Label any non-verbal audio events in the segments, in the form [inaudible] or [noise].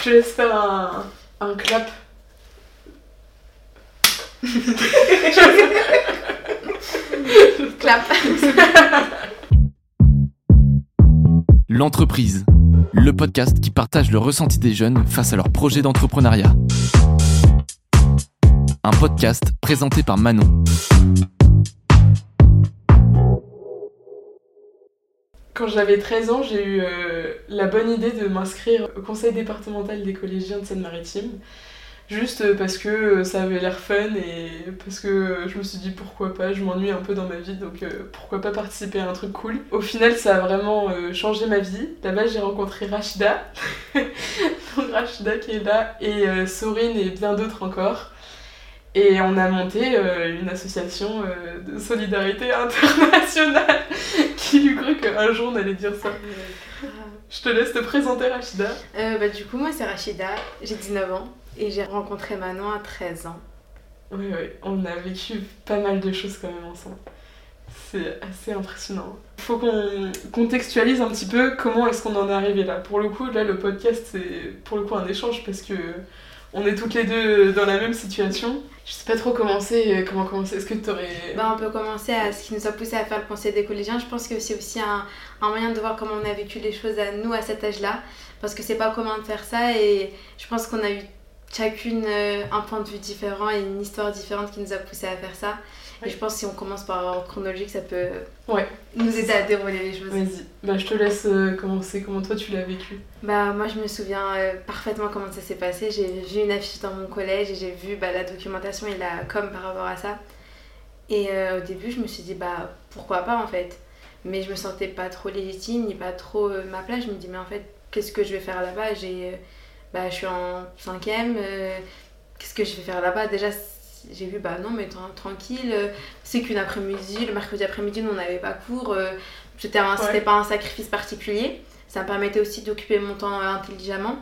Je te laisse faire un, un clap. Clap. L'entreprise, le podcast qui partage le ressenti des jeunes face à leur projet d'entrepreneuriat. Un podcast présenté par Manon. Quand j'avais 13 ans, j'ai eu euh, la bonne idée de m'inscrire au conseil départemental des collégiens de Seine-Maritime. Juste parce que euh, ça avait l'air fun et parce que euh, je me suis dit pourquoi pas, je m'ennuie un peu dans ma vie donc euh, pourquoi pas participer à un truc cool. Au final, ça a vraiment euh, changé ma vie. Là-bas, j'ai rencontré Rachida, [laughs] donc Rachida qui est là, et euh, Sorine et bien d'autres encore. Et on a monté euh, une association euh, de solidarité [laughs] internationale. qui lui cru qu'un jour on allait dire ça Je te laisse te présenter Rachida. Euh, bah, du coup, moi, c'est Rachida, j'ai 19 ans et j'ai rencontré Manon à 13 ans. Oui, oui, on a vécu pas mal de choses quand même ensemble. C'est assez impressionnant. Faut qu'on contextualise un petit peu comment est-ce qu'on en est arrivé là. Pour le coup, là, le podcast, c'est pour le coup un échange parce que on est toutes les deux dans la même situation. Je sais pas trop comment c'est, comment commencer. Est-ce que t'aurais... Bah, on peut commencer à ce qui nous a poussé à faire le conseil des collégiens. Je pense que c'est aussi un, un moyen de voir comment on a vécu les choses à nous à cet âge-là. Parce que c'est pas commun de faire ça et je pense qu'on a eu chacune euh, un point de vue différent et une histoire différente qui nous a poussé à faire ça. Ouais. Je pense que si on commence par chronologique, ça peut Ouais, nous aider à dérouler les choses. vas-y. Bah, je te laisse euh, commencer. Comment toi tu l'as vécu? Bah moi je me souviens euh, parfaitement comment ça s'est passé. J'ai vu une affiche dans mon collège et j'ai vu bah, la documentation et la com par rapport à ça. Et euh, au début je me suis dit bah pourquoi pas en fait? Mais je me sentais pas trop légitime ni pas trop euh, ma place. Je me dis mais en fait qu'est-ce que je vais faire là-bas? J'ai euh, bah je suis en cinquième. euh, qu'est-ce que je vais faire là-bas? Déjà j'ai vu bah non mais tra- tranquille. euh, C'est qu'une après-midi. Le mercredi après-midi nous on n'avait pas cours. euh, C'était Ouais. pas un sacrifice particulier. Ça me permettait aussi d'occuper mon temps euh, intelligemment.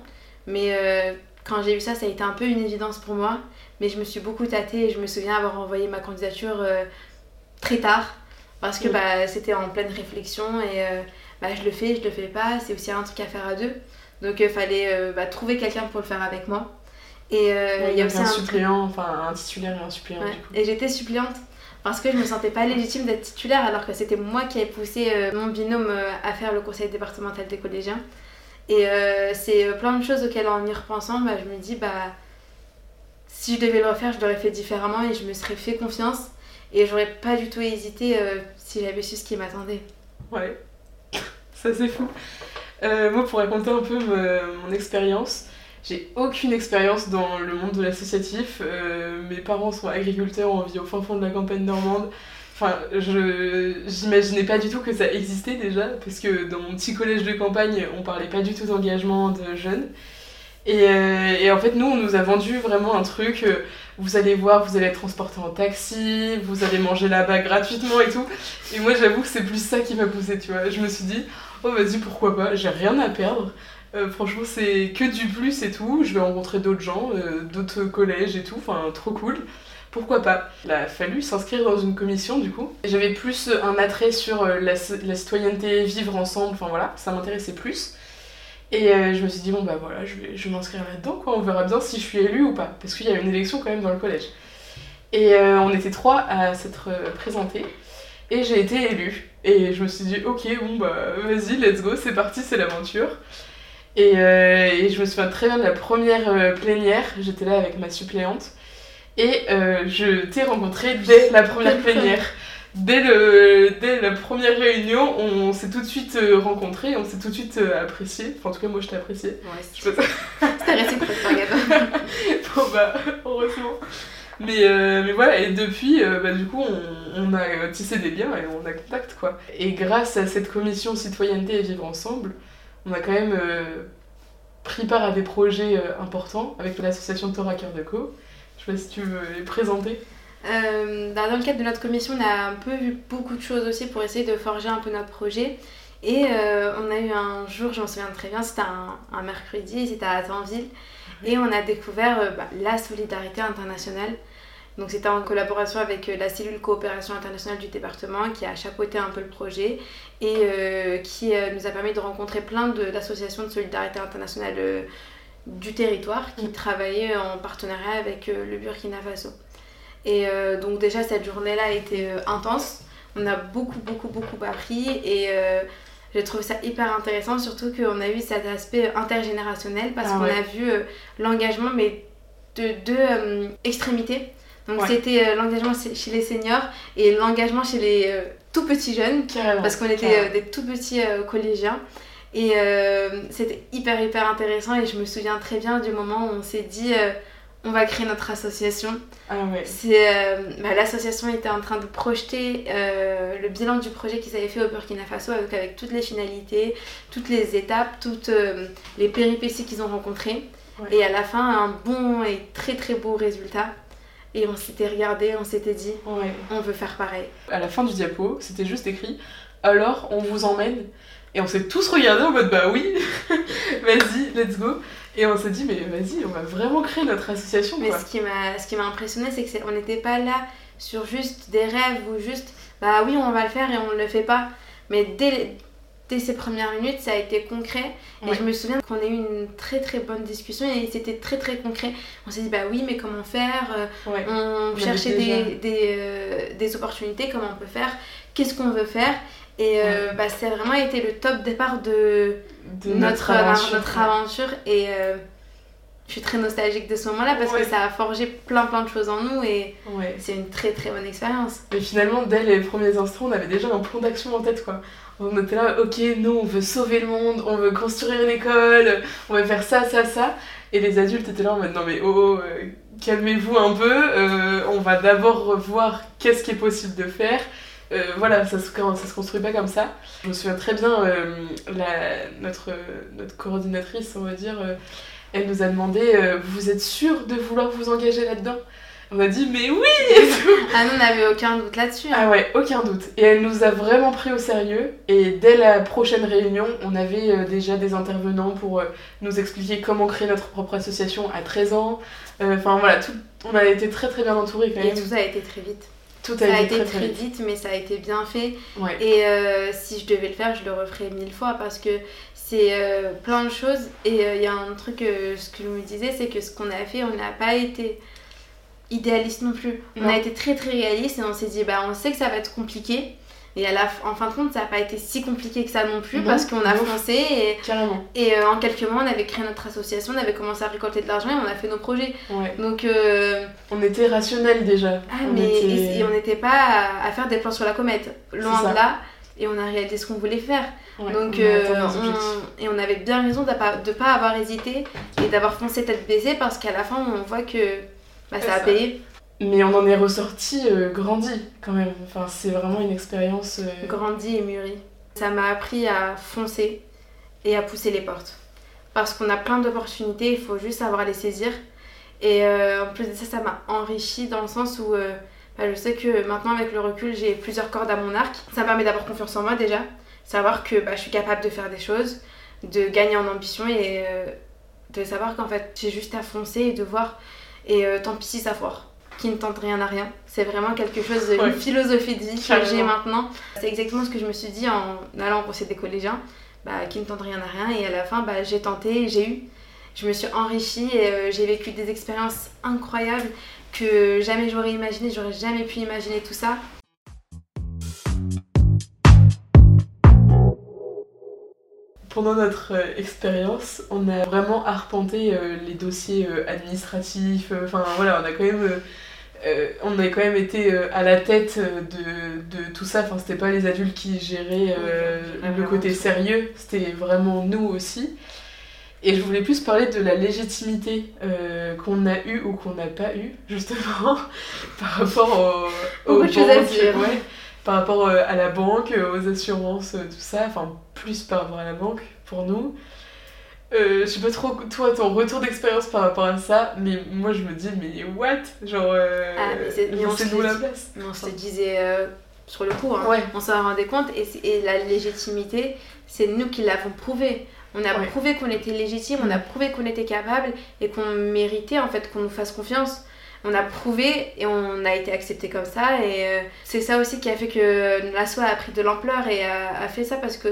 Mais euh, quand j'ai eu ça, ça a été un peu une évidence pour moi. Mais je me suis beaucoup tâtée et je me souviens avoir envoyé ma candidature euh, très tard. Parce que Mm. bah, c'était en pleine réflexion et euh, bah, je le fais, je le fais pas. C'est aussi un truc à faire à deux. Donc il fallait bah, trouver quelqu'un pour le faire avec moi. Et euh, il y a aussi un un suppléant, enfin un titulaire et un suppléant Ouais. du coup. Et j'étais suppléante parce que je me sentais pas légitime d'être titulaire alors que c'était moi qui avais poussé euh, mon binôme euh, à faire le conseil départemental des collégiens. Et euh, c'est plein de choses auxquelles en y repensant, bah, je me dis bah si je devais le refaire, je l'aurais fait différemment et je me serais fait confiance et j'aurais pas du tout hésité si j'avais su ce qui m'attendait. Ouais, [laughs] ça c'est fou. Moi, pour raconter un peu mon expérience, j'ai aucune expérience dans le monde de l'associatif. Euh, mes parents sont agriculteurs, on vit au fin fond de la campagne normande. Enfin, je j'imaginais pas du tout que ça existait déjà, parce que dans mon petit collège de campagne, on parlait pas du tout d'engagement de jeunes. Et, euh, et en fait, nous, on nous a vendu vraiment un truc. euh, vous allez voir, vous allez être transporté en taxi, vous allez manger là-bas gratuitement et tout. Et moi, j'avoue que c'est plus ça qui m'a poussé, tu vois. Je me suis dit, oh vas-y, pourquoi pas, j'ai rien à perdre. Euh, franchement, c'est que du plus et tout. Je vais rencontrer d'autres gens, euh, d'autres collèges et tout. Enfin, trop cool. Pourquoi pas? Il a fallu s'inscrire dans une commission du coup. J'avais plus un attrait sur euh, la, citoyenneté, vivre ensemble, enfin voilà, ça m'intéressait plus. Et je me suis dit, bon bah voilà, je vais, je m'inscrire là-dedans on verra bien si je suis élue ou pas. Parce qu'il y a une élection quand même dans le collège. Et on était trois à s'être présentés. Et j'ai été élue. Et je me suis dit, ok, bon bah vas-y, let's go, c'est parti, c'est l'aventure. Et, euh, et je me souviens très bien de la première euh, plénière, j'étais là avec ma suppléante. Et euh, je t'ai rencontré dès la première plénière. Dès, le, dès la première réunion, on s'est tout de suite rencontrés, on s'est tout de suite apprécié. Enfin, en tout cas, moi je t'ai apprécié. Ouais, [laughs] c'était réciproque, regarde. [laughs] Bon bah, heureusement. Mais, euh, mais voilà, et depuis, euh, bah, du coup, on, on a tissé des liens et on a contact, quoi. Et grâce à cette commission citoyenneté et vivre ensemble, on a quand même euh, pris part à des projets euh, importants avec l'association Torah Cœur de Co. Je sais pas si tu veux les présenter. Euh, dans dans le cadre de notre commission, on a un peu vu beaucoup de choses aussi pour essayer de forger un peu notre projet. Et euh, on a eu un jour, je m'en souviens très bien, c'était un, mercredi, c'était à Attenville. Et on a découvert bah, la solidarité internationale. Donc c'était en collaboration avec euh, la cellule coopération internationale du département qui a chapeauté un peu le projet et euh, qui euh, nous a permis de rencontrer plein d'associations de solidarité internationale euh, du territoire qui Mm. travaillait en partenariat avec le Burkina Faso. Et donc déjà cette journée-là a été intense. On a beaucoup, beaucoup, beaucoup appris et j'ai trouvé ça hyper intéressant, surtout qu'on a eu cet aspect intergénérationnel parce Ah qu'on ouais. a vu l'engagement, mais de deux extrémités. Donc Ouais. c'était euh, l'engagement chez les seniors et l'engagement chez les euh, tout petits jeunes Carrément. parce qu'on était euh, des tout petits collégiens. Et c'était hyper hyper intéressant et je me souviens très bien du moment où on s'est dit on va créer notre association. Ah ouais. C'est euh, bah, l'association était en train de projeter euh, le bilan du projet qu'ils avaient fait au Burkina Faso avec, avec toutes les finalités, toutes les étapes, toutes euh, les péripéties qu'ils ont rencontrées. Ouais. Et à la fin, un bon et très très beau résultat. Et on s'était regardé, on s'était dit Ouais. on veut faire pareil. À la fin du diapo, c'était juste écrit alors on vous emmène? Et on s'est tous regardés en mode bah oui, [laughs] vas-y, let's go. Et on s'est dit mais vas-y, on va vraiment créer notre association Mais quoi. ce qui m'a ce qui m'a impressionné, c'est que c'est- on n'était pas là sur juste des rêves ou juste bah oui, on va le faire et on ne le fait pas. Mais dès, dès ces premières minutes, ça a été concret. Et Ouais. je me souviens qu'on a eu une très très bonne discussion et c'était très très concret. On s'est dit bah oui, mais comment faire Euh, Ouais. On cherchait des, des, euh, des opportunités, comment on peut faire, qu'est-ce qu'on veut faire. Et euh, bah, ça a vraiment été le top départ de, De notre, aventure. notre aventure et euh, je suis très nostalgique de ce moment-là parce Ouais. que ça a forgé plein plein de choses en nous et Ouais. c'est une très très bonne expérience. Mais finalement, dès les premiers instants, on avait déjà un plan d'action en tête, quoi. On était là, ok, nous, on veut sauver le monde, on veut construire une école, on veut faire ça, ça, ça. Et les adultes étaient là en mode, non mais oh, oh, euh, calmez-vous un peu, euh, on va d'abord revoir qu'est-ce qui est possible de faire. Euh, voilà, ça se, ça se construit pas comme ça. Je me souviens très bien, euh, la, notre, notre coordinatrice, on va dire, elle nous a demandé, euh, vous êtes sûr de vouloir vous engager là-dedans? On a dit, mais oui et tout. [laughs] Ah non, on n'avait aucun doute là-dessus. hein. Ah ouais, aucun doute. Et elle nous a vraiment pris au sérieux. Et dès la prochaine réunion, on avait euh, déjà des intervenants pour euh, nous expliquer comment créer notre propre association à 13 ans. Enfin voilà, tout, on a été très très bien entourés quand Et même. tout ça a été très vite. Tout Ça a été très vite, mais ça a été bien fait. Ouais. Et euh, si je devais le faire, je le referais mille fois parce que c'est euh, plein de choses. Et euh, il y a un truc, euh, ce que je me disais, c'est que ce qu'on a fait, on n'a pas été idéaliste non plus. On Non. a été très très réaliste et on s'est dit, bah on sait que ça va être compliqué. Et à la, f- en fin de compte, ça n'a pas été si compliqué que ça non plus Non, parce qu'on a foncé et, Carrément. et en quelques mois, on avait créé notre association, on avait commencé à récolter de l'argent et on a fait nos projets. Ouais. Donc, On était rationnels déjà. ah, On mais était- et, et on n'était pas à, à faire des plans sur la comète. Loin de là. Et on a réalisé ce qu'on voulait faire. Ouais, Donc, on euh, on- et on avait bien raison de pas, de pas avoir hésité et d'avoir foncé tête baissée parce qu'à la fin, on voit que bah, ça a ça. payé. Mais on en est ressorti euh, grandi quand même. Enfin, c'est vraiment une expérience. euh, grandi et mûri. Ça m'a appris à foncer et à pousser les portes. Parce qu'on a plein d'opportunités, il faut juste savoir les saisir. Et euh, en plus de ça, ça m'a enrichi dans le sens où euh, bah, je sais que maintenant, avec le recul, j'ai plusieurs cordes à mon arc. Ça me permet d'avoir confiance en moi déjà. Savoir que bah, je suis capable de faire des choses, de gagner en ambition et euh, de savoir qu'en fait, j'ai juste à foncer et de voir. Et euh, tant pis si ça foire. Qui ne tente rien à rien. C'est vraiment quelque chose, Ouais. une philosophie de vie que j'ai maintenant. C'est exactement ce que je me suis dit en allant au conseil des collégiens, bah, qui ne tentent rien à rien. Et à la fin, bah, j'ai tenté, j'ai eu. Je me suis enrichie et euh, j'ai vécu des expériences incroyables que jamais j'aurais imaginé. J'aurais jamais pu imaginer tout ça. Pendant notre euh, expérience, on a vraiment arpenté euh, les dossiers euh, administratifs. Enfin voilà, on a quand même, on a quand même été à la tête de, de tout ça. Enfin, c'était pas les adultes qui géraient le côté sérieux, c'était vraiment nous aussi. Et je voulais plus parler de la légitimité euh, qu'on a eue ou qu'on n'a pas eue, justement, [laughs] par rapport au, aux banques, dire. ouais, par rapport euh, à la banque, euh, aux assurances, tout ça, enfin plus par rapport à la banque pour nous. Euh, je sais pas trop, toi, ton retour d'expérience par rapport à ça, mais moi je me dis, mais what? Genre, euh, Ah, c'est- le la place. On se disait sur le coup, hein. Ouais, on s'en rendait compte et, et la légitimité, c'est nous qui l'avons prouvé. On a Ouais. prouvé qu'on était légitime, on a prouvé qu'on était capable et qu'on méritait en fait qu'on nous fasse confiance. On a prouvé et on a été accepté comme ça et euh, c'est ça aussi qui a fait que l'assaut a pris de l'ampleur et a, a fait ça parce que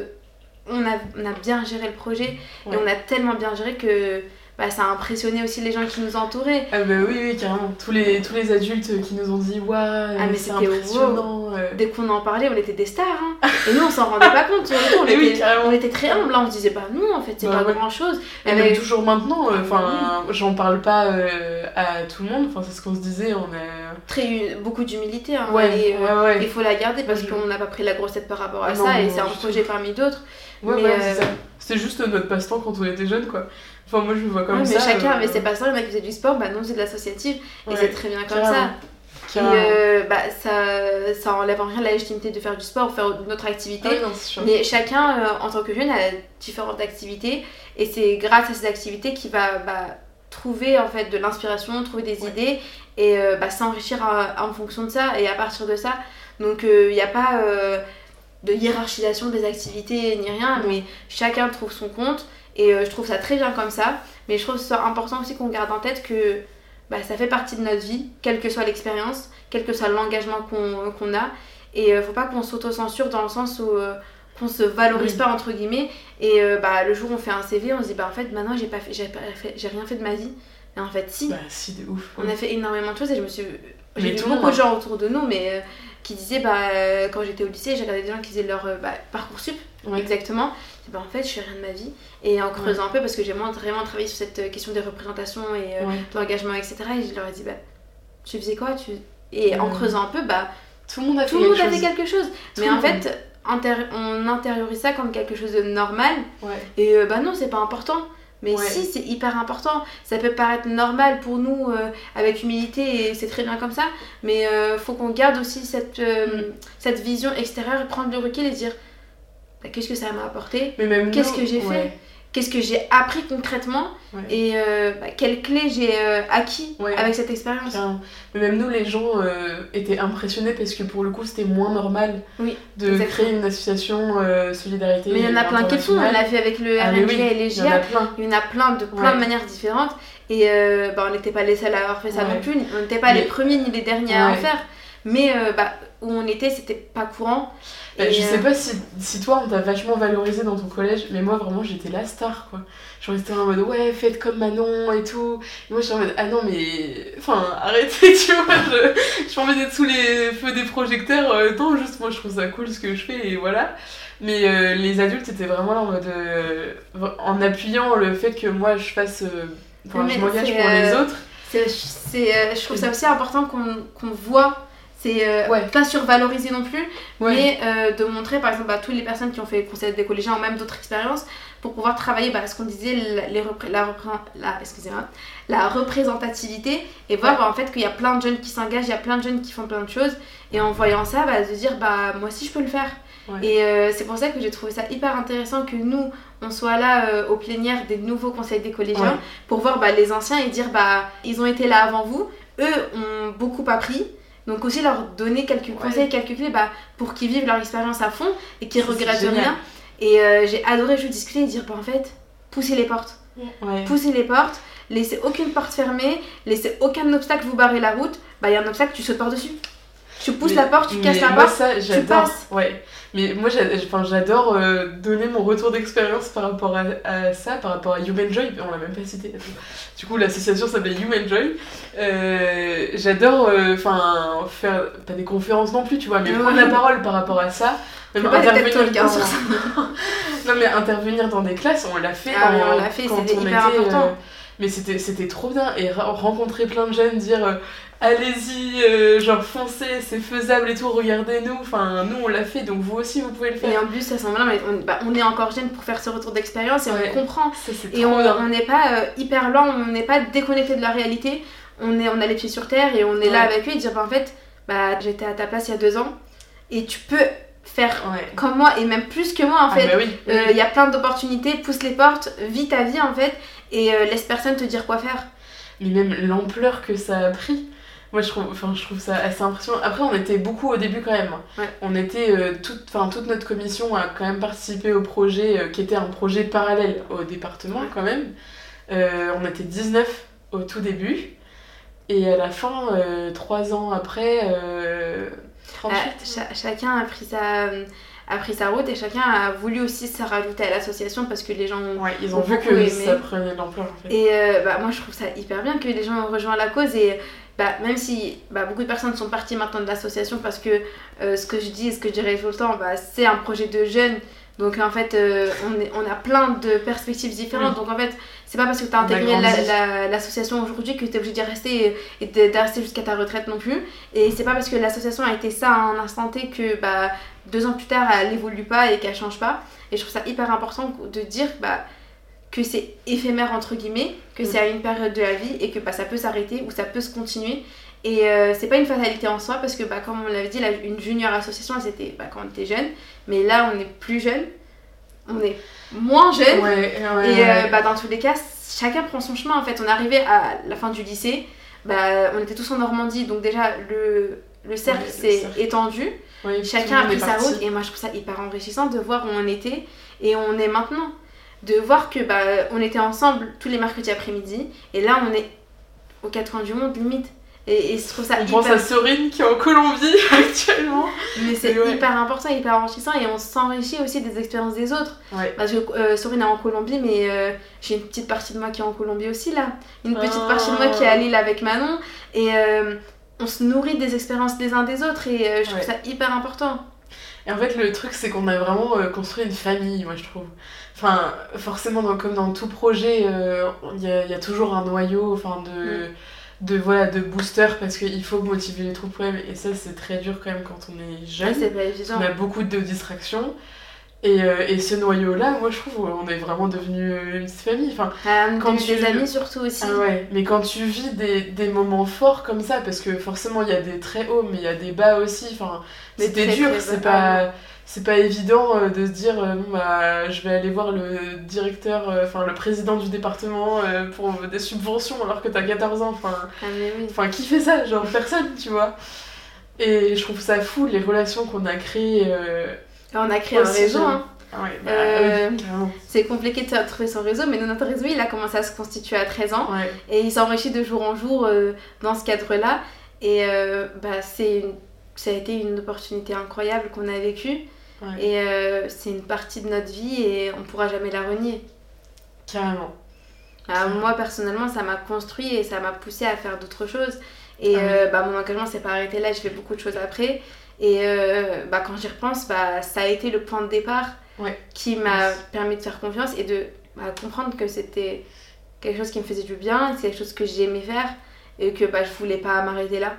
on a, on a bien géré le projet Ouais. et on a tellement bien géré que bah, ça a impressionné aussi les gens qui nous entouraient. Ah bah oui, oui, carrément. Tous les, tous les adultes qui nous ont dit Waouh, Ah, c'est impressionnant. euh. Dès qu'on en parlait, on était des stars. hein. Et nous, on s'en rendait pas compte. Coup, on, [laughs] oui, était, carrément. on était très humbles. hein. On se disait, bah non, en fait, c'est Bah pas ouais. grand chose. Et Mais- même toujours maintenant, euh, enfin, j'en parle pas euh, à tout le monde, enfin, c'est ce qu'on se disait, on a. Très, beaucoup d'humilité. Hein, Ouais, et. Il faut la garder parce qu'on n'a pas pris la grosse tête par rapport à Ah ça et c'est un je- projet parmi d'autres. Ouais, Mais, ouais, c'est ça. C'était juste notre passe-temps quand on était jeunes, quoi. Enfin, moi, je me vois comme Ouais, ça. mais chacun euh, avait ses passe-temps. En a qui faisaient du sport, bah non, c'est de l'associatif. Et c'est très bien comme carrément, ça. Carrément. euh, bah, ça, ça enlève en rien la légitimité de faire du sport ou faire une autre activité. Ah oui, non. Mais chacun, euh, en tant que jeune, a différentes activités. Et c'est grâce à ces activités qu'il va bah, trouver en fait de l'inspiration, trouver des Ouais. idées et euh, bah, s'enrichir à- en fonction de ça et à partir de ça. Donc il n'y a pas de hiérarchisation des activités ni rien, mais chacun trouve son compte. Et euh, je trouve ça très bien comme ça. Mais je trouve ça important aussi qu'on garde en tête que bah, ça fait partie de notre vie, quelle que soit l'expérience, quel que soit l'engagement qu'on qu'on a. Et euh, faut pas qu'on s'auto-censure dans le sens où euh, qu'on se valorise Oui. pas entre guillemets. Et euh, bah, le jour où on fait un CV, on se dit bah en fait maintenant j'ai pas j'ai rien fait de ma vie. Mais en fait si, Bah, si, de ouf. on a fait énormément de choses et je me suis j'ai vu beaucoup de gens autour de nous mais euh, qui disaient bah euh, quand j'étais au lycée j'ai regardé des gens qui faisaient leur euh, bah, parcours sup Ouais. exactement et bah en fait je fais rien de ma vie et en creusant un peu parce que j'ai vraiment travaillé sur cette question des représentations et Ouais. de l'engagement etc et je leur ai dit bah tu faisais quoi tu et en creusant un peu bah Tout le monde a fait tout le monde quelque a fait chose. quelque chose Tout mais en fait on intériorise ça comme quelque chose de normal et bah non, c'est pas important. Mais Ouais. si, c'est hyper important. Ça peut paraître normal pour nous euh, avec humilité et c'est très bien comme ça. Mais euh, faut qu'on garde aussi cette, euh, Mm. cette vision extérieure et prendre le recul et dire bah, qu'est-ce que ça m'a apporté? Qu'est-ce que j'ai fait? Qu'est-ce que j'ai appris concrètement Ouais. Et euh, bah, quelles clés j'ai euh, acquis Ouais. avec cette expérience. Mais même nous, les gens euh, étaient impressionnés parce que pour le coup, c'était moins normal Oui, de exactement. créer une association solidarité. Mais il y en a plein qui font. On l'a vu avec le Ah, mais RNG oui, et les Il y en a GIA. plein. Il y en a plein de plein Ouais. de manières différentes et bah, on n'était pas les seuls à avoir fait ça non plus on n'était pas les premiers ni les derniers à en faire mais euh, bah, où on était c'était pas courant Bah, je euh, sais pas si, si toi on t'a vachement valorisé dans ton collège, mais moi vraiment j'étais la star quoi. Genre j'étais en mode ouais, faites comme Manon et tout. Et moi j'étais en mode ah non, mais. Enfin, [laughs] arrêtez, tu vois. Je, je envie d'être sous les feux des projecteurs. euh, non, juste moi je trouve ça cool ce que je fais et voilà. Mais euh, les adultes étaient vraiment là en mode. euh, en appuyant le fait que moi je fasse. euh, Enfin, je m'engage pour les euh, autres. c'est, c'est, euh, je trouve ça aussi important qu'on, qu'on voit c'est euh, Ouais. pas survalorisé non plus Ouais. mais euh, de montrer par exemple à toutes les personnes qui ont fait le conseil des collégiens ou même d'autres expériences pour pouvoir travailler bah, ce qu'on disait la, les repré- la, repré- la- excusez-moi, la représentativité et voir Ouais. bah, en fait qu'il y a plein de jeunes qui s'engagent, il y a plein de jeunes qui font plein de choses et en voyant ça bah, de dire bah moi aussi je peux le faire et euh, c'est pour ça que j'ai trouvé ça hyper intéressant que nous on soit là euh, aux plénières des nouveaux conseils des collégiens Ouais. pour voir bah, les anciens et dire bah ils ont été là avant vous eux ont beaucoup appris donc aussi leur donner quelques Ouais. conseils, quelques clés bah, pour qu'ils vivent leur expérience à fond et qu'ils regrettent rien. Et euh, j'ai adoré jouer discuter et dire bah en fait, poussez les portes. Ouais. Poussez les portes, laissez aucune porte fermée, laissez aucun obstacle vous barrer la route. Bah il y a un obstacle, tu sautes par-dessus. Tu pousses Mais- la porte, tu casses la porte. ça, j'adore. passes. Ouais. Mais moi, j'adore euh, donner mon retour d'expérience par rapport à, à ça, par rapport à Human Joy. On l'a même pas cité. Du coup, l'association s'appelle Human Joy. Euh, j'adore, euh, enfin, faire pas des conférences non plus, tu vois, mais Ouais. prendre la parole par rapport à ça. Même pas intervenir hein, dans- sur ça. [laughs] non mais intervenir dans des classes, on l'a fait. Ah en- on l'a fait, c'était hyper était, important. mais c'était trop bien et rencontrer plein de jeunes, dire allez-y, euh, genre foncez, c'est faisable et tout, regardez-nous. Enfin nous on l'a fait donc vous aussi vous pouvez le Et faire. en plus, à ce moment-là, mais on, bah, on est encore jeune pour faire ce retour d'expérience et Ouais. on comprend. Ça Et on bien. n'est pas euh, hyper lent, on n'est pas déconnecté de la réalité. On, est, on a les pieds sur terre et on est là avec eux et dire bah, en fait, bah, j'étais à ta place il y a deux ans et tu peux faire Ouais. comme moi et même plus que moi en Ah fait. bah oui. Euh, Il y a plein d'opportunités, pousse les portes, vis ta vie en fait et laisse personne te dire quoi faire. Mais même l'ampleur que ça a pris. Moi, je trouve, enfin, je trouve ça assez impressionnant. Après, on était beaucoup au début quand même. Ouais. On était, euh, toute, enfin, toute notre commission a quand même participé au projet euh, qui était un projet parallèle au département Ouais. quand même. Euh, on était 19 au tout début. Et à la fin, trois ans après, euh, 38. Euh, cha- chacun a pris sa, a pris sa route et chacun a voulu aussi se rajouter à l'association parce que les gens ont Ouais, ils ont ont vu que aimé. ça prenait de l'ampleur en fait. Et euh, bah, moi, je trouve ça hyper bien que les gens ont rejoint la cause. Et bah, même si bah, beaucoup de personnes sont parties maintenant de l'association parce que euh, ce que je dis et ce que je dirais tout le temps, bah, c'est un projet de jeunes. Donc en fait, euh, on, est- on a plein de perspectives différentes. Donc en fait, c'est pas parce que tu as intégré la- grandi. la- l'association aujourd'hui que tu es obligé d'y rester et, et de, rester jusqu'à ta retraite non plus. Et c'est pas parce que l'association a été ça à un instant T que bah, deux ans plus tard, elle évolue pas et qu'elle change pas. Et je trouve ça hyper important de dire bah, que c'est éphémère entre guillemets, que Mm. c'est à une période de la vie et que bah, ça peut s'arrêter ou ça peut se continuer. Et euh, c'est pas une fatalité en soi parce que bah, comme on l'avait dit, la- une junior association, c'était bah, quand on était jeune, mais là on est plus jeune, on est moins jeune. Ouais, ouais, Et euh, bah, dans tous les cas, chacun prend son chemin en fait. On est arrivé à la fin du lycée, bah, on était tous en Normandie, donc déjà le, le cercle s'est étendu. Chacun a pris sa route et moi je trouve ça hyper enrichissant de voir où on était et où on est maintenant. De voir que bah, on était ensemble tous les mercredis après-midi et là on est aux quatre coins du monde limite. Et, et je trouve ça On pense hyper... à Sorine qui est en Colombie [laughs] actuellement. Mais c'est ouais. hyper important, hyper enrichissant et on s'enrichit aussi des expériences des autres. Ouais. Parce que euh, Sorine est en Colombie, mais euh, j'ai une petite partie de moi qui est en Colombie aussi là. Une petite Ah. partie de moi qui est à Lille avec Manon. Et euh, on se nourrit des expériences des uns des autres et euh, je trouve Ouais. ça hyper important. Et en fait, le truc, c'est qu'on a vraiment construit une famille, moi je trouve. Enfin, forcément, dans- comme dans tout projet, il y, a, il y a toujours un noyau enfin, de, de, voilà, de booster parce qu'il faut motiver les troupes même. Et ça, c'est très dur quand même quand on est Ouais, jeune. c'est pas évident. on a beaucoup de distractions. Et, euh, et ce noyau-là, moi je trouve, on est vraiment devenu euh, une petite famille. Enfin, Ah, Quand eu des tu- amis surtout aussi. Ah ouais, mais quand tu vis des, des moments forts comme ça, parce que forcément il y a des très hauts, mais il y a des bas aussi, enfin, c'était dur, c'est pas, c'est pas évident euh, de se dire, euh, bah, je vais aller voir le directeur, euh, enfin le président du département euh, pour des subventions alors que t'as 14 ans, enfin, Ah, oui. qui fait ça? Genre personne, tu vois. Et je trouve ça fou, les relations qu'on a créées. on a créé un réseau. hein. Ah ouais, bah, oui, carrément. C'est compliqué de trouver son réseau, mais notre réseau, il a commencé à se constituer à 13 ans. Ouais. Et il s'enrichit de jour en jour dans ce cadre-là. Et bah, c'est une- ça a été une opportunité incroyable qu'on a vécue. Ouais. Et euh, c'est une partie de notre vie et on pourra jamais la renier. Carrément. Ah, moi, personnellement, ça m'a construit et ça m'a poussé à faire d'autres choses. Et Ah oui. euh, bah, mon engagement s'est pas arrêté là, j'ai fait beaucoup de choses après. Et euh, bah, quand j'y repense, bah, ça a été le point de départ Ouais. qui m'a Yes. permis de faire confiance et de bah, comprendre que c'était quelque chose qui me faisait du bien, c'est quelque chose que j'aimais faire et que bah, je voulais pas m'arrêter là.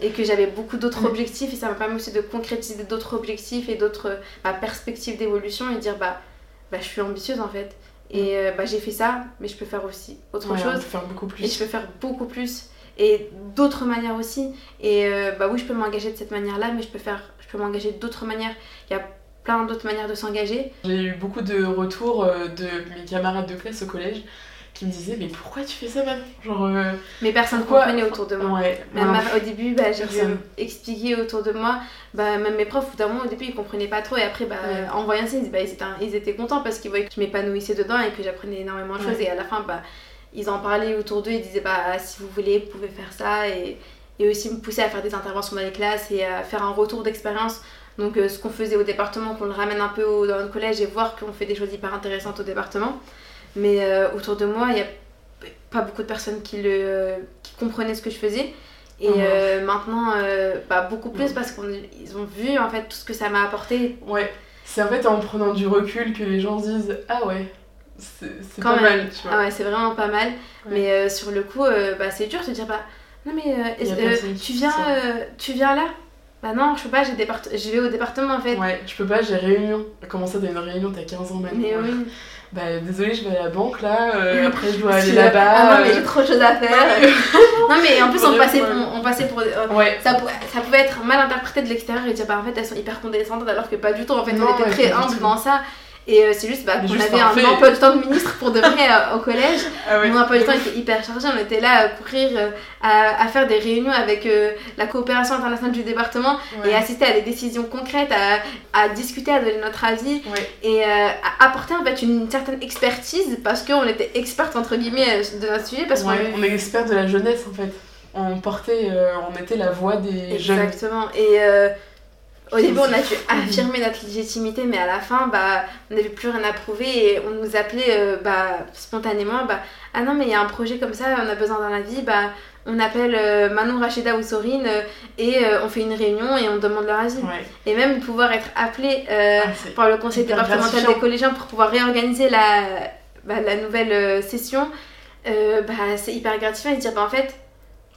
Et que j'avais beaucoup d'autres objectifs et ça m'a permis aussi de concrétiser d'autres objectifs et d'autres bah, perspectives d'évolution et dire bah, bah je suis ambitieuse en fait. Et euh, bah, j'ai fait ça, mais je peux faire aussi autre on chose. faire beaucoup plus. et je peux faire beaucoup plus et d'autres manières aussi. Et euh, bah oui je peux m'engager de cette manière là mais je peux faire je peux m'engager d'autres manières. Il y a plein d'autres manières de s'engager. J'ai eu beaucoup de retours euh, de mes camarades de classe au collège qui me disaient mais pourquoi tu fais ça maintenant Genre euh, mais personne ne comprenait autour de moi. Ouais. même ouais, au début bah, j'ai dû expliquer autour de moi. Bah, même mes profs d'un moment au début ils comprenaient pas trop. Et après bah, Ouais. en voyant ça ils, bah, ils, étaient, ils étaient contents parce qu'ils voyaient que je m'épanouissais dedans et que j'apprenais énormément de choses. Et à la fin bah, ils en parlaient autour d'eux. Ils disaient bah si vous voulez vous pouvez faire ça. Et, et aussi me pousser à faire des interventions dans les classes et à faire un retour d'expérience. Donc euh, ce qu'on faisait au département qu'on le ramène un peu au- dans notre collège et voir qu'on fait des choses hyper intéressantes au département mais euh, autour de moi il y a pas beaucoup de personnes qui le qui comprenaient ce que je faisais et Mhm. euh, maintenant euh, bah, beaucoup plus Mhm. parce qu'ils ont vu en fait tout ce que ça m'a apporté Ouais. C'est en fait en prenant du recul que les gens se disent ah ouais, c'est pas même. mal, tu vois. ah ouais c'est vraiment pas mal mais sur le coup bah, c'est dur de se dire bah non mais tu viens tu viens là? Bah non je peux pas j'ai départ- je vais au département en fait Ouais, je peux pas, j'ai réunion. Comment ça, t'as une réunion, t'as 15 ans maintenant? Mais oui [laughs] Bah désolé, je vais à la banque là, euh, après je dois [laughs] aller là-bas. ah non mais euh, j'ai trop de choses à faire. Non mais [laughs] en plus on passait on passait pour euh, Ouais, ça, pou- ça pouvait être mal interprété de l'extérieur et dire bah en fait elles sont hyper condescendantes alors que pas du tout en fait Non, on était très humbles dans ça et euh, c'est juste bah qu'on avait un emploi du temps de ministre pour de vrai euh, au collège [laughs] ah ouais. mon emploi du temps était hyper chargé on était là à courir euh, à, à faire des réunions avec euh, la coopération internationale du département Ouais. et assister à des décisions concrètes à, à discuter à donner notre avis Ouais. et à apporter en fait une certaine expertise parce qu'on était experte entre guillemets de notre sujet parce qu'on on est expert de la jeunesse en fait. On portait, on était la voix des jeunes. Exactement. Et Au début, on a dû affirmer notre légitimité, mais à la fin, bah, on n'avait plus rien à prouver et on nous appelait euh, bah, spontanément bah, Ah non, mais il y a un projet comme ça, on a besoin dans la vie, bah, on appelle euh, Manon, Rachida ou Sorine euh, et on fait une réunion et on demande leur avis. Et même pouvoir être appelé ah, par le conseil départemental des collégiens pour pouvoir réorganiser la, bah, la nouvelle session, bah, c'est hyper gratifiant et dire bah, en fait,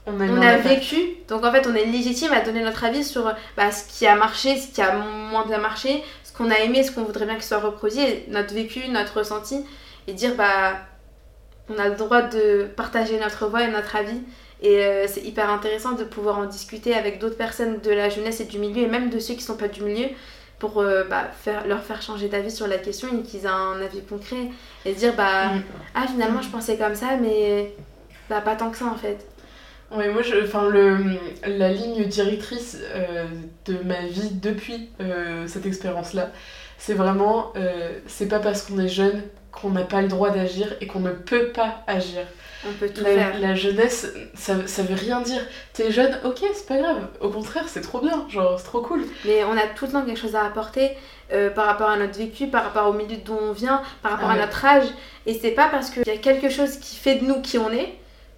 on a, vécu, donc en fait on est légitime à donner notre avis sur bah, ce qui a marché, ce qui a moins bien marché, ce qu'on a aimé, ce qu'on voudrait bien qu'il soit reproduit, notre vécu, notre ressenti, et dire bah on a le droit de partager notre voix et notre avis. Et euh, c'est hyper intéressant de pouvoir en discuter avec d'autres personnes de la jeunesse et du milieu, et même de ceux qui ne sont pas du milieu, pour euh, bah, faire, leur faire changer d'avis sur la question et qu'ils aient un avis concret. Et dire bah mm. ah finalement je pensais comme ça, mais bah pas tant que ça en fait. Oui, moi, je, enfin, le, la ligne directrice euh, de ma vie depuis euh, cette expérience-là, c'est vraiment, euh, c'est pas parce qu'on est jeune qu'on n'a pas le droit d'agir et qu'on ne peut pas agir. On peut tout la, faire. La jeunesse, ça, ça veut rien dire. T'es jeune, ok, c'est pas grave. Au contraire, c'est trop bien, genre, c'est trop cool. Mais on a tout le temps quelque chose à apporter par rapport à notre vécu, par rapport au milieu d'où on vient, par rapport ah à notre âge. Et c'est pas parce qu'il y a quelque chose qui fait de nous qui on est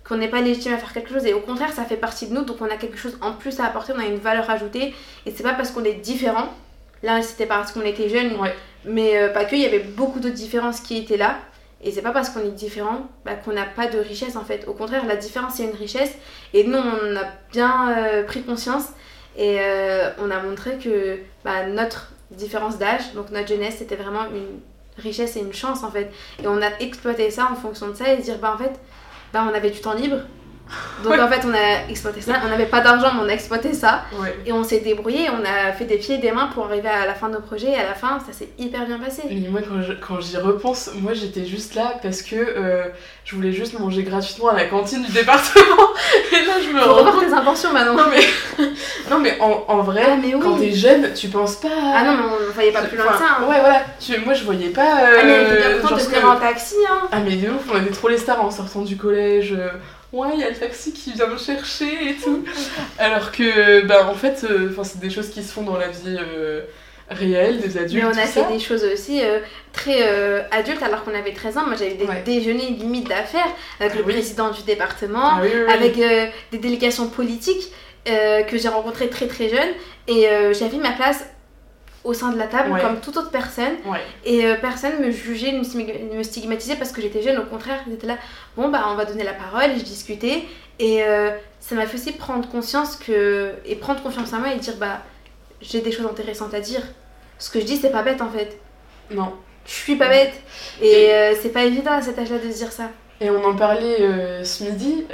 qu'on n'est pas légitime à faire quelque chose et au contraire ça fait partie de nous donc on a quelque chose en plus à apporter, on a une valeur ajoutée. Et c'est pas parce qu'on est différent, là c'était parce qu'on était jeune, mais euh, pas que, il y avait beaucoup d'autres différences qui étaient là. Et c'est pas parce qu'on est différent bah, qu'on n'a pas de richesse en fait, au contraire la différence c'est une richesse. Et nous on a bien euh, pris conscience. Et euh, on a montré que bah, notre différence d'âge, donc notre jeunesse c'était vraiment une richesse et une chance en fait. Et on a exploité ça en fonction de ça et dire bah en fait bah, on avait du temps libre. Donc en fait, on a exploité ça. On n'avait pas d'argent, mais on a exploité ça. Et on s'est débrouillé. On a fait des pieds et des mains pour arriver à la fin de nos projets. Et à la fin, ça s'est hyper bien passé. Mais moi, quand j'y repense, moi j'étais juste là parce que euh, je voulais juste manger gratuitement à la cantine du [laughs] département. et là, je me rends compte. tes intentions maintenant. Non, mais, [laughs] non, mais en, en vrai, ah, mais quand t'es jeune, tu penses pas. Ah non, mais on voyait pas plus loin que ça. Hein. Ouais, voilà. moi, je voyais pas. Euh, ah, mais bien de venir en taxi. Hein. Ah, mais de ouf, on était trop les stars en sortant du collège. Euh, ouais, il y a le taxi qui vient me chercher et tout. [laughs] Alors que, bah, en fait, euh, c'est des choses qui se font dans la vie euh, réelle des adultes. Mais on a fait des choses aussi euh, très adultes alors qu'on avait 13 ans. Moi, j'avais des déjeuners limite d'affaires avec le président du département, ah avec des délégations politiques que j'ai rencontrées très très jeunes. Et j'avais ma place au sein de la table comme toute autre personne. Et euh, personne me jugeait, me stigmatisait parce que j'étais jeune. Au contraire, ils étaient là, bon, bah on va donner la parole. Et je discutais. Et euh, ça m'a fait aussi prendre conscience que. et prendre confiance en moi et dire, bah j'ai des choses intéressantes à dire. Ce que je dis, c'est pas bête en fait. Non. Je suis pas bête. Et, euh, c'est pas évident à cet âge-là de se dire ça. Et on en parlait ce midi.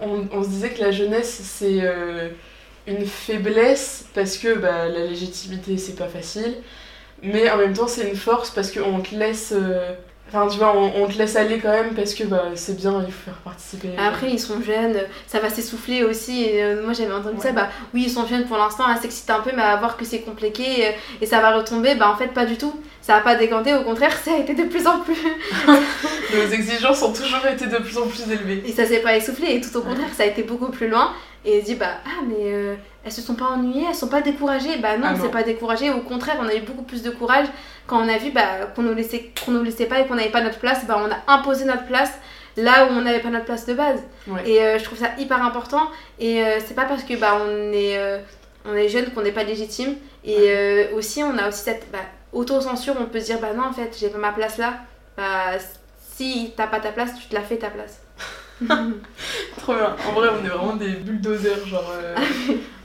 On, on, se disait que la jeunesse, c'est une faiblesse parce que bah, la légitimité c'est pas facile, mais en même temps c'est une force parce qu'on te laisse. Euh, enfin, tu vois, on, te laisse aller quand même parce que bah, c'est bien, il faut faire participer. Après, ils sont jeunes, ça va s'essouffler aussi. Et, euh, moi, j'avais entendu ça, bah oui, ils sont jeunes pour l'instant, à s'exciter un peu, mais à voir que c'est compliqué euh, et, ça va retomber, bah en fait, pas du tout. Ça a pas décanté, au contraire, [laughs] ça a été de plus en plus. [laughs] Nos exigences ont toujours été de plus en plus élevées. Et ça s'est pas essoufflé, et tout au contraire, ça a été beaucoup plus loin. Et dit bah ah mais euh, elles se sont pas ennuyées, elles sont pas découragées. Bah non, ah c'est pas découragé. Au contraire, on a eu beaucoup plus de courage quand on a vu bah, qu'on nous laissait qu'on nous laissait pas et qu'on n'avait pas notre place. Bah on a imposé notre place là où on n'avait pas notre place de base. Et euh, je trouve ça hyper important. Et euh, c'est pas parce que bah on est on est jeune qu'on n'est pas légitime. Et aussi on a aussi cette bah, auto-censure. On peut se dire bah non en fait j'ai pas ma place là. Bah si t'as pas ta place, tu te la fais ta place. [laughs] Trop bien. En vrai, on est vraiment des bulldozers. Genre, euh,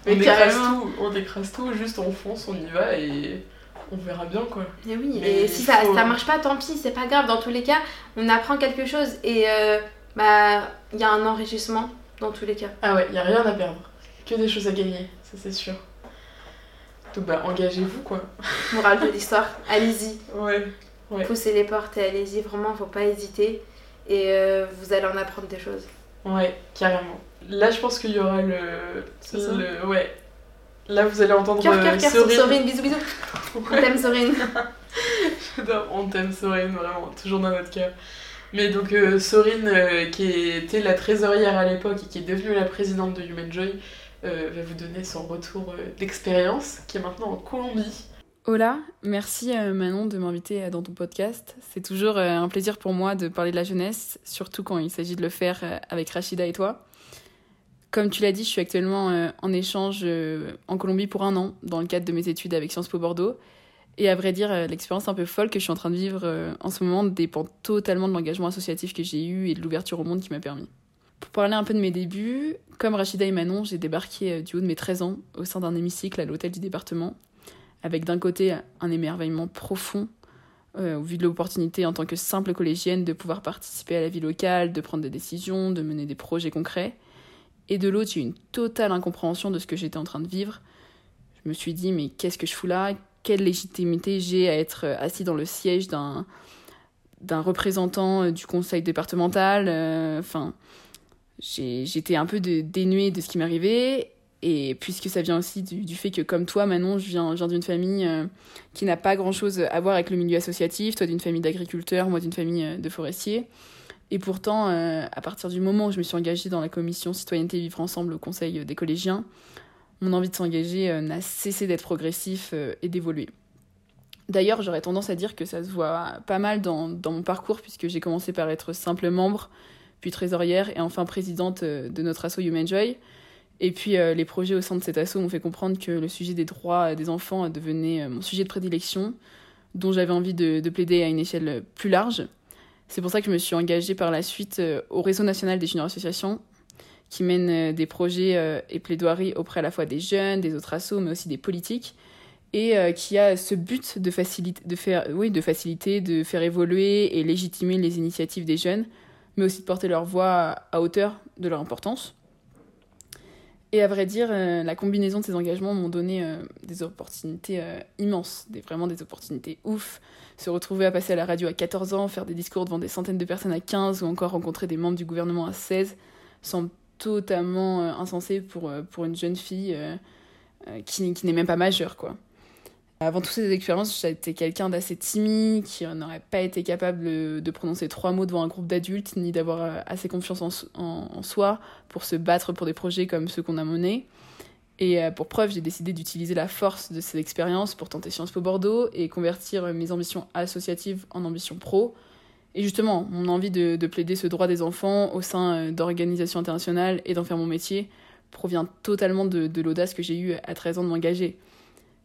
on, écrase tout, on écrase tout, juste on fonce, on y va et on verra bien quoi. Et oui, et si ça, ça marche pas, tant pis, c'est pas grave. Dans tous les cas, on apprend quelque chose et euh, bah il y a un enrichissement dans tous les cas. Ah ouais, il y a rien à perdre. Que des choses à gagner, ça c'est sûr. Donc bah engagez-vous quoi. Morale de l'histoire, allez-y. Ouais, ouais. Poussez les portes et allez-y, vraiment, faut pas hésiter et euh, vous allez en apprendre des choses. Ouais, carrément. Là, je pense qu'il y aura le. le... Ouais. Là, vous allez entendre. Cœur, cœur, cœur, Sorine, bisous, bisous. on t'aime, Sorine. [laughs] on t'aime, Sorine, vraiment, toujours dans notre cœur. Mais donc, euh, Sorine, euh, qui était la trésorière à l'époque et qui est devenue la présidente de Human Joy, va vous donner son retour d'expérience, qui est maintenant en Colombie. Hola, merci Manon de m'inviter dans ton podcast. C'est toujours un plaisir pour moi de parler de la jeunesse, surtout quand il s'agit de le faire avec Rachida et toi. Comme tu l'as dit, je suis actuellement en échange en Colombie pour un an dans le cadre de mes études avec Sciences Po Bordeaux. Et à vrai dire, l'expérience un peu folle que je suis en train de vivre en ce moment dépend totalement de l'engagement associatif que j'ai eu et de l'ouverture au monde qui m'a permis. Pour parler un peu de mes débuts, comme Rachida et Manon, j'ai débarqué du haut de mes 13 ans au sein d'un hémicycle à l'hôtel du département avec d'un côté un émerveillement profond euh, au vu de l'opportunité en tant que simple collégienne de pouvoir participer à la vie locale, de prendre des décisions, de mener des projets concrets, et de l'autre j'ai une totale incompréhension de ce que j'étais en train de vivre. Je me suis dit mais qu'est-ce que je fous là? Quelle légitimité j'ai à être assis dans le siège d'un d'un représentant euh, du conseil départemental euh, Enfin, j'étais un peu de, dénuée de ce qui m'arrivait et puisque ça vient aussi du, fait que, comme toi, Manon, je viens, d'une famille euh, qui n'a pas grand-chose à voir avec le milieu associatif, toi d'une famille d'agriculteurs, moi d'une famille euh, de forestiers. Et pourtant, euh, à partir du moment où je me suis engagée dans la commission Citoyenneté Vivre Ensemble au Conseil des collégiens, mon envie de s'engager n'a cessé d'être progressif et d'évoluer. D'ailleurs, j'aurais tendance à dire que ça se voit pas mal dans, dans mon parcours, puisque j'ai commencé par être simple membre, puis trésorière et enfin présidente de notre asso Human Joy et puis euh, les projets au sein de cet asso m'ont fait comprendre que le sujet des droits des enfants devenait euh, mon sujet de prédilection, dont j'avais envie de, plaider à une échelle plus large. C'est pour ça que je me suis engagée par la suite euh, au réseau national des juniors associations, qui mène des projets et plaidoiries auprès à la fois des jeunes, des autres assos, mais aussi des politiques, et qui a ce but de, de, faire, oui, de faciliter, de faire évoluer et légitimer les initiatives des jeunes, mais aussi de porter leur voix à hauteur de leur importance. Et à vrai dire, euh, la combinaison de ces engagements m'ont donné euh, des opportunités euh, immenses, vraiment des opportunités ouf. Se retrouver à passer à la radio à 14 ans, faire des discours devant des centaines de personnes à 15 ou encore rencontrer des membres du gouvernement à 16 semble totalement insensé pour, pour une jeune fille qui n'est même pas majeure, quoi. Avant toutes ces expériences, j'étais quelqu'un d'assez timide, qui n'aurait pas été capable de prononcer trois mots devant un groupe d'adultes, ni d'avoir euh, assez confiance en, soi pour se battre pour des projets comme ceux qu'on a menés. Et euh, pour preuve, j'ai décidé d'utiliser la force de ces expériences pour tenter Sciences Po Bordeaux et convertir mes ambitions associatives en ambitions pro. Et justement, mon envie de, plaider ce droit des enfants au sein euh, d'organisations internationales et d'en faire mon métier provient totalement de, de l'audace que j'ai eue à 13 ans de m'engager.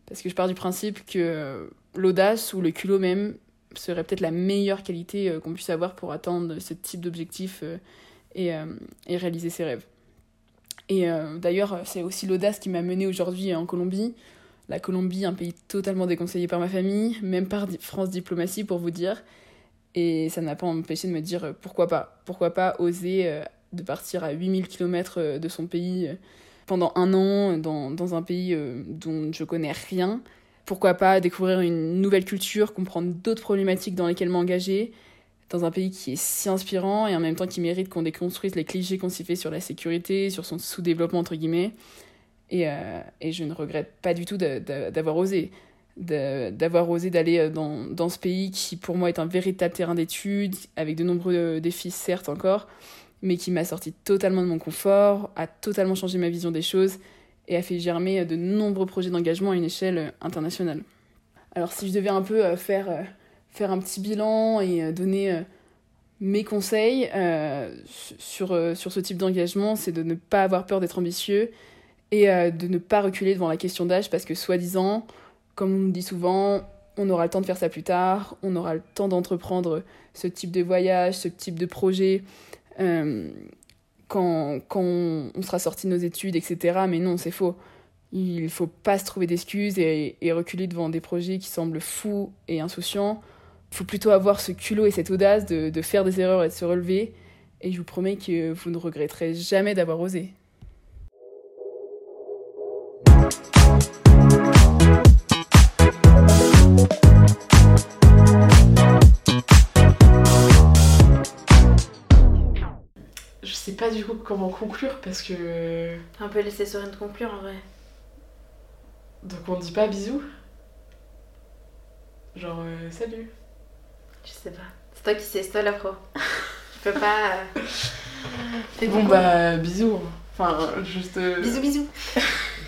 Parce que je pars du principe que l'audace ou le culot même serait peut-être la meilleure qualité euh, qu'on puisse avoir pour atteindre ce type d'objectif euh, euh, et, réaliser ses rêves. Et d'ailleurs, c'est aussi l'audace qui m'a menée aujourd'hui en Colombie. La Colombie, un pays totalement déconseillé par ma famille, même par France Diplomatie pour vous dire. Et ça n'a pas empêché de me dire pourquoi pas. Pourquoi pas oser de partir à 8000 km de son pays pendant un an dans, dans un pays euh, dont je connais rien. Pourquoi pas découvrir une nouvelle culture, comprendre d'autres problématiques dans lesquelles m'engager, dans un pays qui est si inspirant et en même temps qui mérite qu'on déconstruise les clichés qu'on s'y fait sur la sécurité, sur son sous-développement entre guillemets. Et, euh, et, je ne regrette pas du tout d'avoir osé. D'avoir osé d'aller euh, dans, dans, ce pays qui pour moi est un véritable terrain d'études, avec de nombreux défis certes encore, mais qui m'a sorti totalement de mon confort, a totalement changé ma vision des choses et a fait germer de nombreux projets d'engagement à une échelle internationale. Alors si je devais un peu euh, faire, euh, un petit bilan et euh, donner mes conseils sur, ce type d'engagement, c'est de ne pas avoir peur d'être ambitieux et de ne pas reculer devant la question d'âge parce que soi-disant, comme on nous dit souvent, on aura le temps de faire ça plus tard, on aura le temps d'entreprendre ce type de voyage, ce type de projet euh, quand, quand, on sera sorti de nos études, etc. Mais non, c'est faux. Il faut pas se trouver d'excuses et, reculer devant des projets qui semblent fous et insouciants. Il faut plutôt avoir ce culot et cette audace de, de faire des erreurs et de se relever. Et je vous promets que vous ne regretterez jamais d'avoir osé. Pas du coup comment conclure parce que. Un peu laisser Sorine conclure en vrai. Donc on dit pas bisous Genre euh, salut Je sais pas. C'est toi qui sais, c'est toi la pro. Je peux pas. Euh, [laughs] bon bah bisous. Enfin, juste. euh, Bisous, bisous.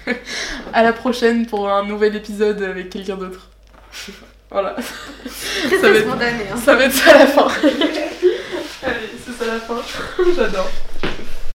[laughs] à la prochaine pour un nouvel épisode avec quelqu'un d'autre. [laughs] Voilà. Ça va être-. Hein. Ça va être ça la fin. Allez, c'est ça la fin. J'adore.